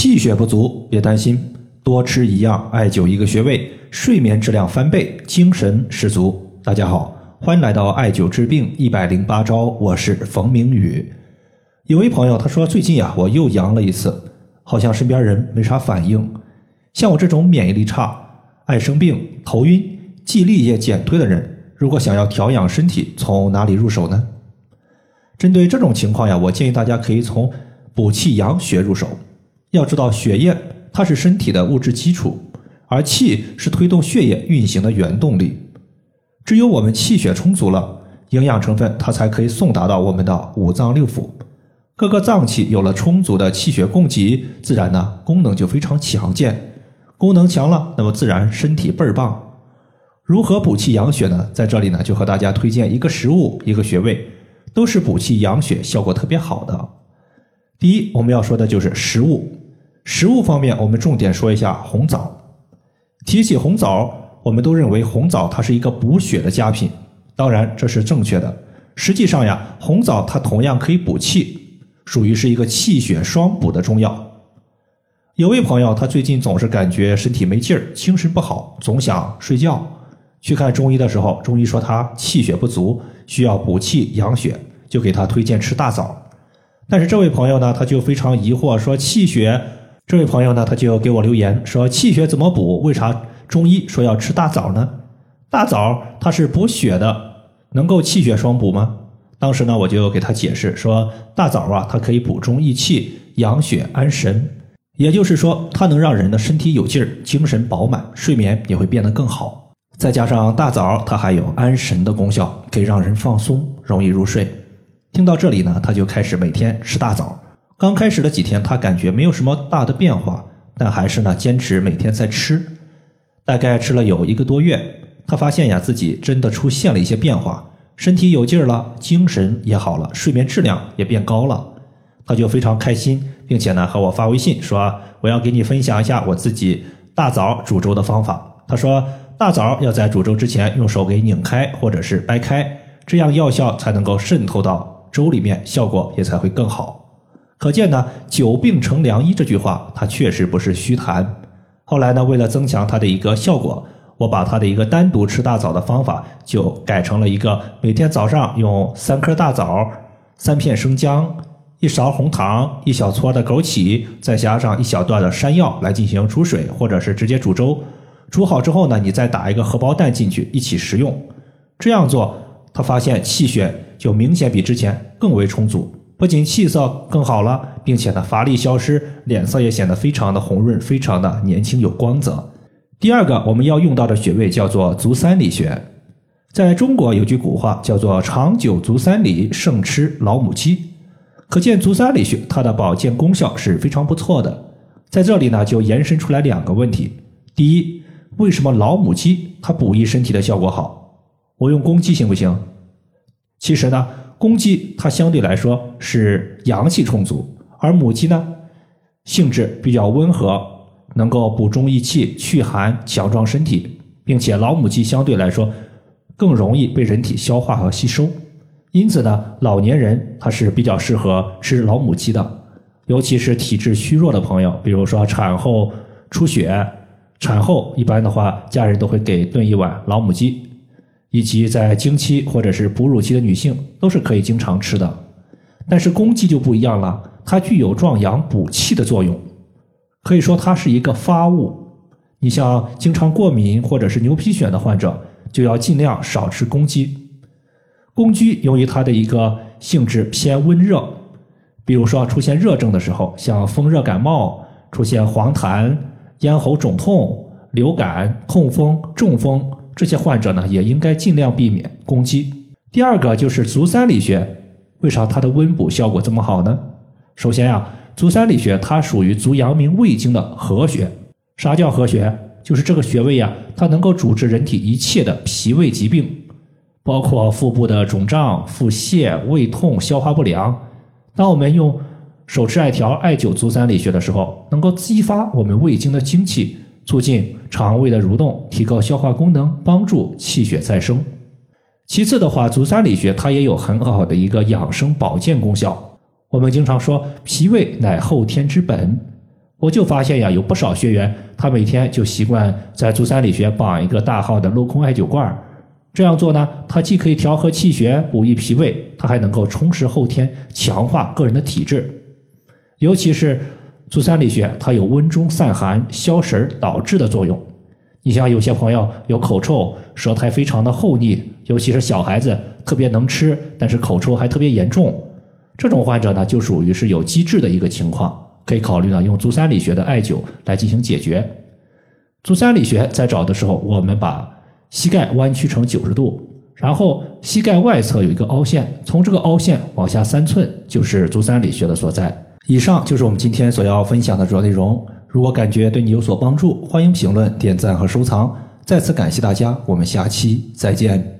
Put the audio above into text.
气血不足别担心，多吃一样艾灸一个穴位，睡眠质量翻倍，精神十足。大家好，欢迎来到艾灸治病一百零八招，我是冯明宇。有位朋友他说最近呀我又阳了一次，好像身边人没啥反应。像我这种免疫力差、爱生病、头晕、记忆力也减退的人，如果想要调养身体，从哪里入手呢？针对这种情况呀，我建议大家可以从补气养血入手。要知道，血液它是身体的物质基础，而气是推动血液运行的原动力。只有我们气血充足了，营养成分它才可以送达到我们的五脏六腑，各个脏器有了充足的气血供给，自然呢功能就非常强健。功能强了，那么自然身体倍儿棒。如何补气养血呢？在这里呢，就和大家推荐一个食物，一个穴位，都是补气养血效果特别好的。第一，我们要说的就是食物。食物方面，我们重点说一下红枣。提起红枣，我们都认为红枣它是一个补血的佳品，当然这是正确的。实际上呀，红枣它同样可以补气，属于是一个气血双补的中药。有位朋友他最近总是感觉身体没劲儿，精神不好，总想睡觉。去看中医的时候，中医说他气血不足，需要补气养血，就给他推荐吃大枣。但是这位朋友呢，他就非常疑惑，说气血。这位朋友呢，他就给我留言说，气血怎么补？为啥中医说要吃大枣呢？大枣它是补血的，能够气血双补吗？当时呢，我就给他解释说，大枣啊，它可以补中益气、养血安神，也就是说，它能让人的身体有劲儿、精神饱满，睡眠也会变得更好。再加上大枣，它还有安神的功效，可以让人放松，容易入睡。听到这里呢，他就开始每天吃大枣。刚开始的几天，他感觉没有什么大的变化，但还是呢坚持每天在吃。大概吃了有一个多月，他发现呀自己真的出现了一些变化，身体有劲儿了，精神也好了，睡眠质量也变高了。他就非常开心，并且呢和我发微信说：“我要给你分享一下我自己大枣煮粥的方法。”他说：“大枣要在煮粥之前用手给拧开或者是掰开，这样药效才能够渗透到。”粥里面效果也才会更好，可见呢，久病成良医这句话它确实不是虚谈。后来呢，为了增强它的一个效果，我把它的一个单独吃大枣的方法就改成了一个每天早上用三颗大枣、三片生姜、一勺红糖、一小撮的枸杞，再加上一小段的山药来进行煮水，或者是直接煮粥。煮好之后呢，你再打一个荷包蛋进去一起食用。这样做，他发现气血。就明显比之前更为充足，不仅气色更好了，并且呢乏力消失，脸色也显得非常的红润，非常的年轻有光泽。第二个我们要用到的穴位叫做足三里穴，在中国有句古话叫做“长久足三里，胜吃老母鸡”，可见足三里穴它的保健功效是非常不错的。在这里呢就延伸出来两个问题：第一，为什么老母鸡它补益身体的效果好？我用公鸡行不行？其实呢，公鸡它相对来说是阳气充足，而母鸡呢性质比较温和，能够补中益气、祛寒、强壮身体，并且老母鸡相对来说更容易被人体消化和吸收。因此呢，老年人他是比较适合吃老母鸡的，尤其是体质虚弱的朋友，比如说产后出血，产后一般的话，家人都会给炖一碗老母鸡。以及在经期或者是哺乳期的女性都是可以经常吃的，但是公鸡就不一样了，它具有壮阳补气的作用，可以说它是一个发物。你像经常过敏或者是牛皮癣的患者，就要尽量少吃公鸡。公鸡由于它的一个性质偏温热，比如说出现热症的时候，像风热感冒、出现黄痰、咽喉肿痛、流感、痛风、中风。这些患者呢，也应该尽量避免攻击。第二个就是足三里穴，为啥它的温补效果这么好呢？首先呀，足三里穴它属于足阳明胃经的合穴。啥叫合穴？就是这个穴位呀，它能够主治人体一切的脾胃疾病，包括腹部的肿胀、腹泻、胃痛、消化不良。当我们用手持艾条艾灸足三里穴的时候，能够激发我们胃经的精气。促进肠胃的蠕动，提高消化功能，帮助气血再生。其次的话，足三里穴它也有很好的一个养生保健功效。我们经常说，脾胃乃后天之本，我就发现呀，有不少学员他每天就习惯在足三里穴绑一个大号的镂空艾灸罐这样做呢，它既可以调和气血、补益脾胃，它还能够充实后天、强化个人的体质。尤其是足三里穴，它有温中散寒、消食导滞的作用。你像有些朋友有口臭、舌苔非常的厚腻，尤其是小孩子特别能吃，但是口臭还特别严重，这种患者呢，就属于是有积滞的一个情况，可以考虑呢用足三里穴的艾灸来进行解决。足三里穴在找的时候，我们把膝盖弯曲成九十度，然后膝盖外侧有一个凹陷，从这个凹陷往下三寸就是足三里穴的所在。以上就是我们今天所要分享的主要内容。如果感觉对你有所帮助，欢迎评论、点赞和收藏。再次感谢大家，我们下期再见。